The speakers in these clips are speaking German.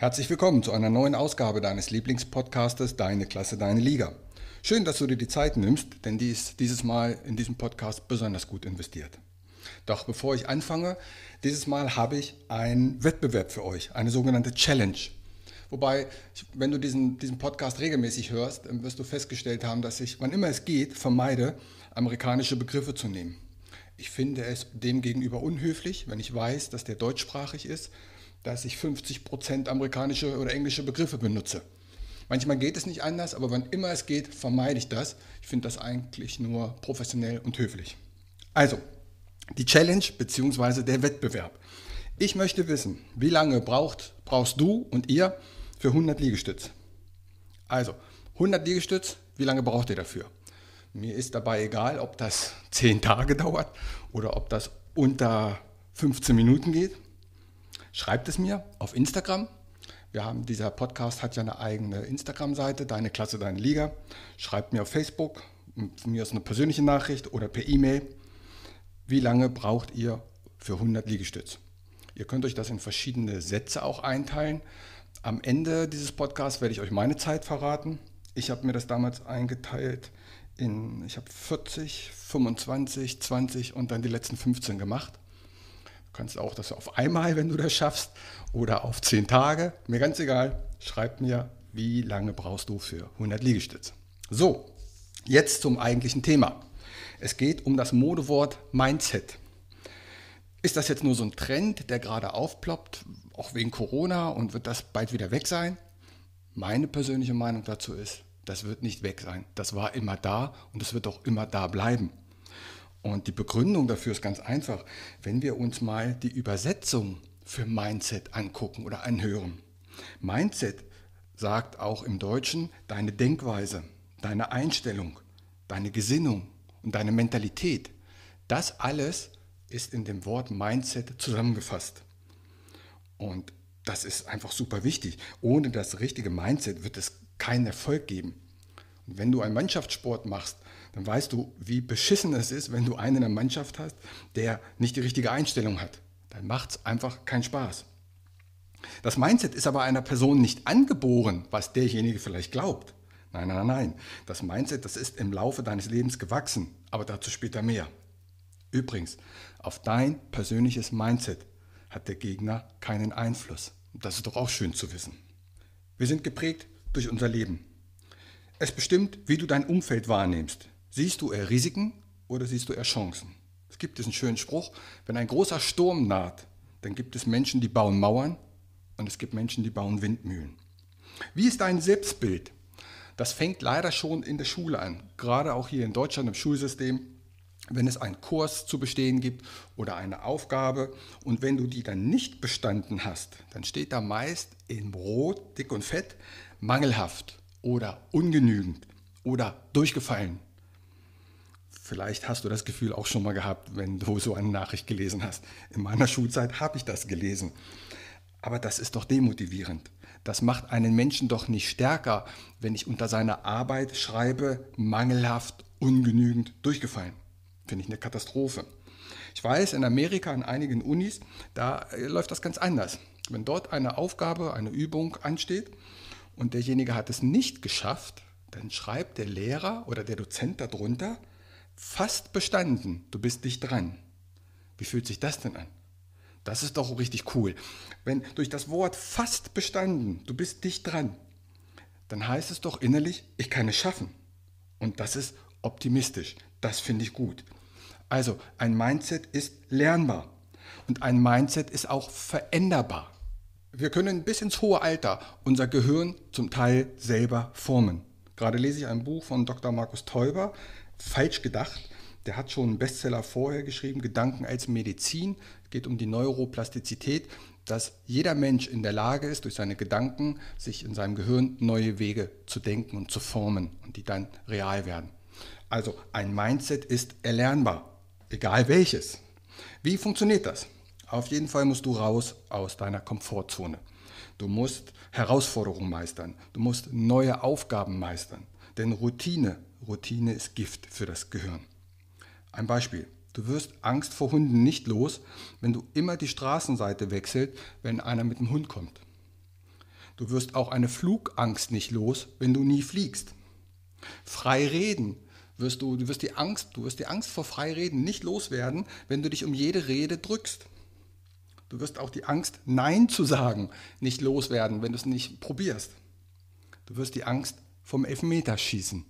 Herzlich willkommen zu einer neuen Ausgabe deines Lieblingspodcastes Deine Klasse, deine Liga. Schön, dass du dir die Zeit nimmst, denn die ist dieses Mal in diesem Podcast besonders gut investiert. Doch bevor ich anfange, dieses Mal habe ich einen Wettbewerb für euch, eine sogenannte Challenge. Wobei, wenn du diesen, diesen Podcast regelmäßig hörst, wirst du festgestellt haben, dass ich, wann immer es geht, vermeide, amerikanische Begriffe zu nehmen. Ich finde es demgegenüber unhöflich, wenn ich weiß, dass der deutschsprachig ist dass ich 50 Prozent amerikanische oder englische Begriffe benutze. Manchmal geht es nicht anders, aber wann immer es geht, vermeide ich das. Ich finde das eigentlich nur professionell und höflich. Also, die Challenge bzw. der Wettbewerb. Ich möchte wissen, wie lange braucht, brauchst du und ihr für 100 Liegestütz? Also, 100 Liegestütz, wie lange braucht ihr dafür? Mir ist dabei egal, ob das 10 Tage dauert oder ob das unter 15 Minuten geht. Schreibt es mir auf Instagram. Wir haben, dieser Podcast hat ja eine eigene Instagram-Seite, Deine Klasse, Deine Liga. Schreibt mir auf Facebook, von mir aus eine persönliche Nachricht oder per E-Mail. Wie lange braucht ihr für 100 Liegestütz? Ihr könnt euch das in verschiedene Sätze auch einteilen. Am Ende dieses Podcasts werde ich euch meine Zeit verraten. Ich habe mir das damals eingeteilt in, ich habe 40, 25, 20 und dann die letzten 15 gemacht. Du kannst auch das auf einmal, wenn du das schaffst, oder auf 10 Tage. Mir ganz egal. Schreib mir, wie lange brauchst du für 100 Liegestütze. So, jetzt zum eigentlichen Thema. Es geht um das Modewort Mindset. Ist das jetzt nur so ein Trend, der gerade aufploppt, auch wegen Corona und wird das bald wieder weg sein? Meine persönliche Meinung dazu ist, das wird nicht weg sein. Das war immer da und es wird auch immer da bleiben. Und die Begründung dafür ist ganz einfach. Wenn wir uns mal die Übersetzung für Mindset angucken oder anhören. Mindset sagt auch im Deutschen deine Denkweise, deine Einstellung, deine Gesinnung und deine Mentalität. Das alles ist in dem Wort Mindset zusammengefasst. Und das ist einfach super wichtig. Ohne das richtige Mindset wird es keinen Erfolg geben. Und wenn du einen Mannschaftssport machst, dann weißt du, wie beschissen es ist, wenn du einen in der Mannschaft hast, der nicht die richtige Einstellung hat. Dann macht es einfach keinen Spaß. Das Mindset ist aber einer Person nicht angeboren, was derjenige vielleicht glaubt. Nein, nein, nein. Das Mindset, das ist im Laufe deines Lebens gewachsen, aber dazu später mehr. Übrigens, auf dein persönliches Mindset hat der Gegner keinen Einfluss. Das ist doch auch schön zu wissen. Wir sind geprägt durch unser Leben. Es bestimmt, wie du dein Umfeld wahrnimmst. Siehst du eher Risiken oder siehst du eher Chancen? Es gibt diesen schönen Spruch, wenn ein großer Sturm naht, dann gibt es Menschen, die bauen Mauern und es gibt Menschen, die bauen Windmühlen. Wie ist dein Selbstbild? Das fängt leider schon in der Schule an, gerade auch hier in Deutschland im Schulsystem, wenn es einen Kurs zu bestehen gibt oder eine Aufgabe und wenn du die dann nicht bestanden hast, dann steht da meist in Rot, dick und fett, mangelhaft oder ungenügend oder durchgefallen Vielleicht hast du das Gefühl auch schon mal gehabt, wenn du so eine Nachricht gelesen hast. In meiner Schulzeit habe ich das gelesen. Aber das ist doch demotivierend. Das macht einen Menschen doch nicht stärker, wenn ich unter seiner Arbeit schreibe, mangelhaft, ungenügend, durchgefallen. Finde ich eine Katastrophe. Ich weiß, in Amerika, an einigen Unis, da äh, läuft das ganz anders. Wenn dort eine Aufgabe, eine Übung ansteht und derjenige hat es nicht geschafft, dann schreibt der Lehrer oder der Dozent darunter, Fast bestanden, du bist dicht dran. Wie fühlt sich das denn an? Das ist doch richtig cool. Wenn durch das Wort fast bestanden, du bist dicht dran, dann heißt es doch innerlich, ich kann es schaffen. Und das ist optimistisch. Das finde ich gut. Also ein Mindset ist lernbar und ein Mindset ist auch veränderbar. Wir können bis ins hohe Alter unser Gehirn zum Teil selber formen. Gerade lese ich ein Buch von Dr. Markus Teuber, falsch gedacht. Der hat schon einen Bestseller vorher geschrieben, Gedanken als Medizin. Es geht um die Neuroplastizität, dass jeder Mensch in der Lage ist, durch seine Gedanken sich in seinem Gehirn neue Wege zu denken und zu formen und die dann real werden. Also ein Mindset ist erlernbar, egal welches. Wie funktioniert das? Auf jeden Fall musst du raus aus deiner Komfortzone. Du musst Herausforderungen meistern. Du musst neue Aufgaben meistern. Denn Routine Routine ist Gift für das Gehirn. Ein Beispiel. Du wirst Angst vor Hunden nicht los, wenn du immer die Straßenseite wechselst, wenn einer mit dem Hund kommt. Du wirst auch eine Flugangst nicht los, wenn du nie fliegst. Frei reden wirst du, du wirst die Angst, du wirst die Angst vor Freireden nicht loswerden, wenn du dich um jede Rede drückst. Du wirst auch die Angst, Nein zu sagen, nicht loswerden, wenn du es nicht probierst. Du wirst die Angst vom Elfmeterschießen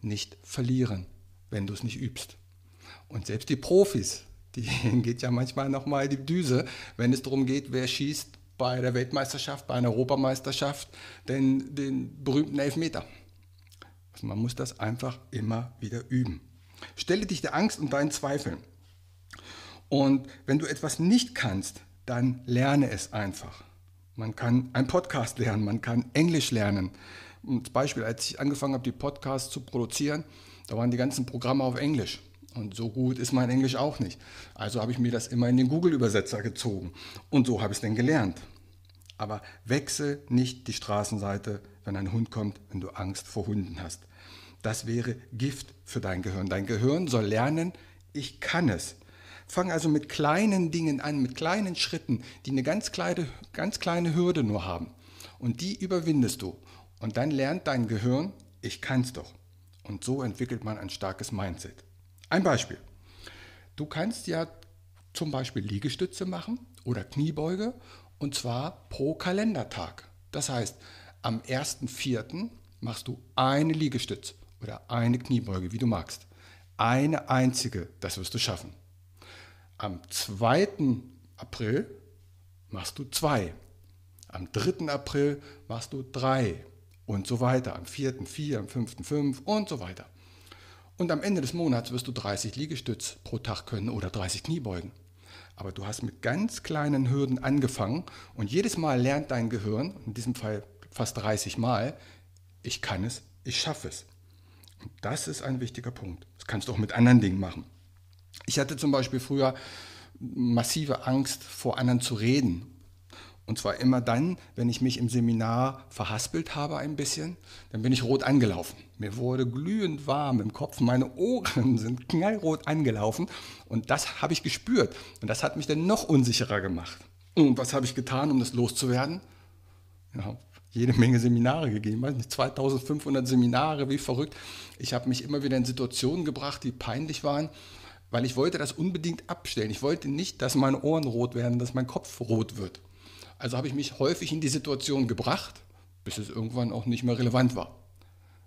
nicht verlieren, wenn du es nicht übst. Und selbst die Profis, denen geht ja manchmal nochmal die Düse, wenn es darum geht, wer schießt bei der Weltmeisterschaft, bei einer Europameisterschaft, den, den berühmten Elfmeter. Also man muss das einfach immer wieder üben. Stelle dich der Angst und deinen Zweifeln. Und wenn du etwas nicht kannst, dann lerne es einfach. Man kann einen Podcast lernen, man kann Englisch lernen. Zum Beispiel, als ich angefangen habe, die Podcasts zu produzieren, da waren die ganzen Programme auf Englisch. Und so gut ist mein Englisch auch nicht. Also habe ich mir das immer in den Google-Übersetzer gezogen. Und so habe ich es dann gelernt. Aber wechsel nicht die Straßenseite, wenn ein Hund kommt, wenn du Angst vor Hunden hast. Das wäre Gift für dein Gehirn. Dein Gehirn soll lernen, ich kann es. Fang also mit kleinen Dingen an, mit kleinen Schritten, die eine ganz kleine, ganz kleine Hürde nur haben. Und die überwindest du. Und dann lernt dein Gehirn, ich kann es doch. Und so entwickelt man ein starkes Mindset. Ein Beispiel. Du kannst ja zum Beispiel Liegestütze machen oder Kniebeuge und zwar pro Kalendertag. Das heißt, am 1.4. machst du eine Liegestütze oder eine Kniebeuge, wie du magst. Eine einzige, das wirst du schaffen. Am 2. April machst du zwei. Am 3. April machst du drei und so weiter. Am 4. vier, am 5. fünf und so weiter. Und am Ende des Monats wirst du 30 Liegestütz pro Tag können oder 30 Kniebeugen. Aber du hast mit ganz kleinen Hürden angefangen und jedes Mal lernt dein Gehirn, in diesem Fall fast 30 Mal, ich kann es, ich schaffe es. Und das ist ein wichtiger Punkt. Das kannst du auch mit anderen Dingen machen. Ich hatte zum Beispiel früher massive Angst, vor anderen zu reden. Und zwar immer dann, wenn ich mich im Seminar verhaspelt habe ein bisschen, dann bin ich rot angelaufen. Mir wurde glühend warm im Kopf, meine Ohren sind knallrot angelaufen und das habe ich gespürt. Und das hat mich dann noch unsicherer gemacht. Und was habe ich getan, um das loszuwerden? Ja, jede Menge Seminare gegeben, weiß nicht, 2500 Seminare, wie verrückt. Ich habe mich immer wieder in Situationen gebracht, die peinlich waren, weil ich wollte das unbedingt abstellen. Ich wollte nicht, dass meine Ohren rot werden, dass mein Kopf rot wird. Also habe ich mich häufig in die Situation gebracht, bis es irgendwann auch nicht mehr relevant war.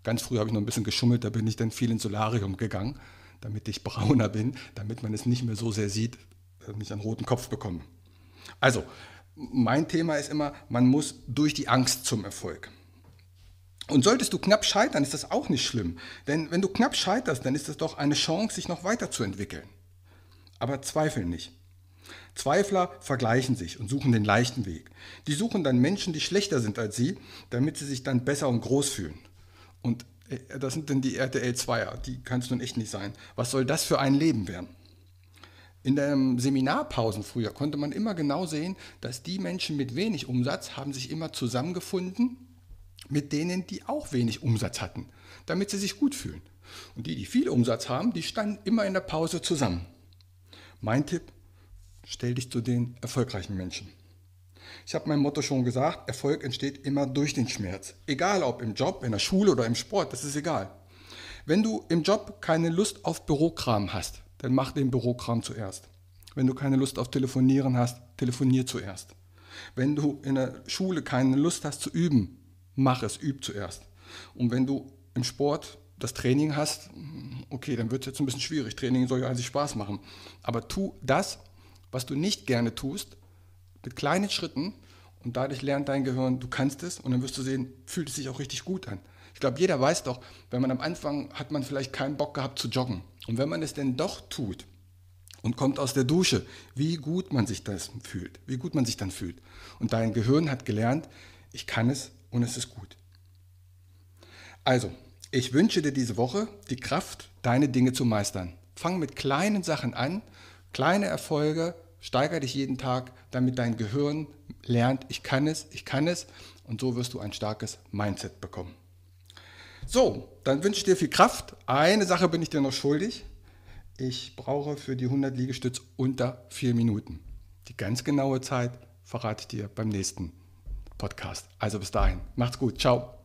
Ganz früh habe ich noch ein bisschen geschummelt, da bin ich dann viel ins Solarium gegangen, damit ich brauner bin, damit man es nicht mehr so sehr sieht, dass ich einen roten Kopf bekomme. Also, mein Thema ist immer, man muss durch die Angst zum Erfolg. Und solltest du knapp scheitern, ist das auch nicht schlimm. Denn wenn du knapp scheiterst, dann ist das doch eine Chance, sich noch weiterzuentwickeln. Aber zweifel nicht. Zweifler vergleichen sich und suchen den leichten Weg. Die suchen dann Menschen, die schlechter sind als sie, damit sie sich dann besser und groß fühlen. Und äh, das sind dann die RTL 2er, die kannst du echt nicht sein. Was soll das für ein Leben werden? In den Seminarpausen früher konnte man immer genau sehen, dass die Menschen mit wenig Umsatz haben sich immer zusammengefunden mit denen, die auch wenig Umsatz hatten, damit sie sich gut fühlen. Und die, die viel Umsatz haben, die standen immer in der Pause zusammen. Mein Tipp, stell dich zu den erfolgreichen Menschen. Ich habe mein Motto schon gesagt, Erfolg entsteht immer durch den Schmerz. Egal ob im Job, in der Schule oder im Sport, das ist egal. Wenn du im Job keine Lust auf Bürokram hast, dann mach den Bürokram zuerst. Wenn du keine Lust auf Telefonieren hast, telefonier zuerst. Wenn du in der Schule keine Lust hast zu üben, mach es, üb zuerst. Und wenn du im Sport das Training hast, okay, dann wird es jetzt ein bisschen schwierig. Training soll ja eigentlich Spaß machen. Aber tu das, was du nicht gerne tust, mit kleinen Schritten und dadurch lernt dein Gehirn, du kannst es und dann wirst du sehen, fühlt es sich auch richtig gut an. Ich glaube, jeder weiß doch, wenn man am Anfang hat man vielleicht keinen Bock gehabt zu joggen. Und wenn man es denn doch tut und kommt aus der Dusche, wie gut man sich das fühlt, wie gut man sich dann fühlt. Und dein Gehirn hat gelernt, ich kann es und es ist gut. Also, ich wünsche dir diese Woche die Kraft, deine Dinge zu meistern. Fang mit kleinen Sachen an, kleine Erfolge, steiger dich jeden Tag, damit dein Gehirn lernt, ich kann es, ich kann es und so wirst du ein starkes Mindset bekommen. So, dann wünsche ich dir viel Kraft. Eine Sache bin ich dir noch schuldig. Ich brauche für die 100 Liegestütz unter vier Minuten. Die ganz genaue Zeit verrate ich dir beim nächsten Podcast. Also bis dahin, macht's gut, ciao.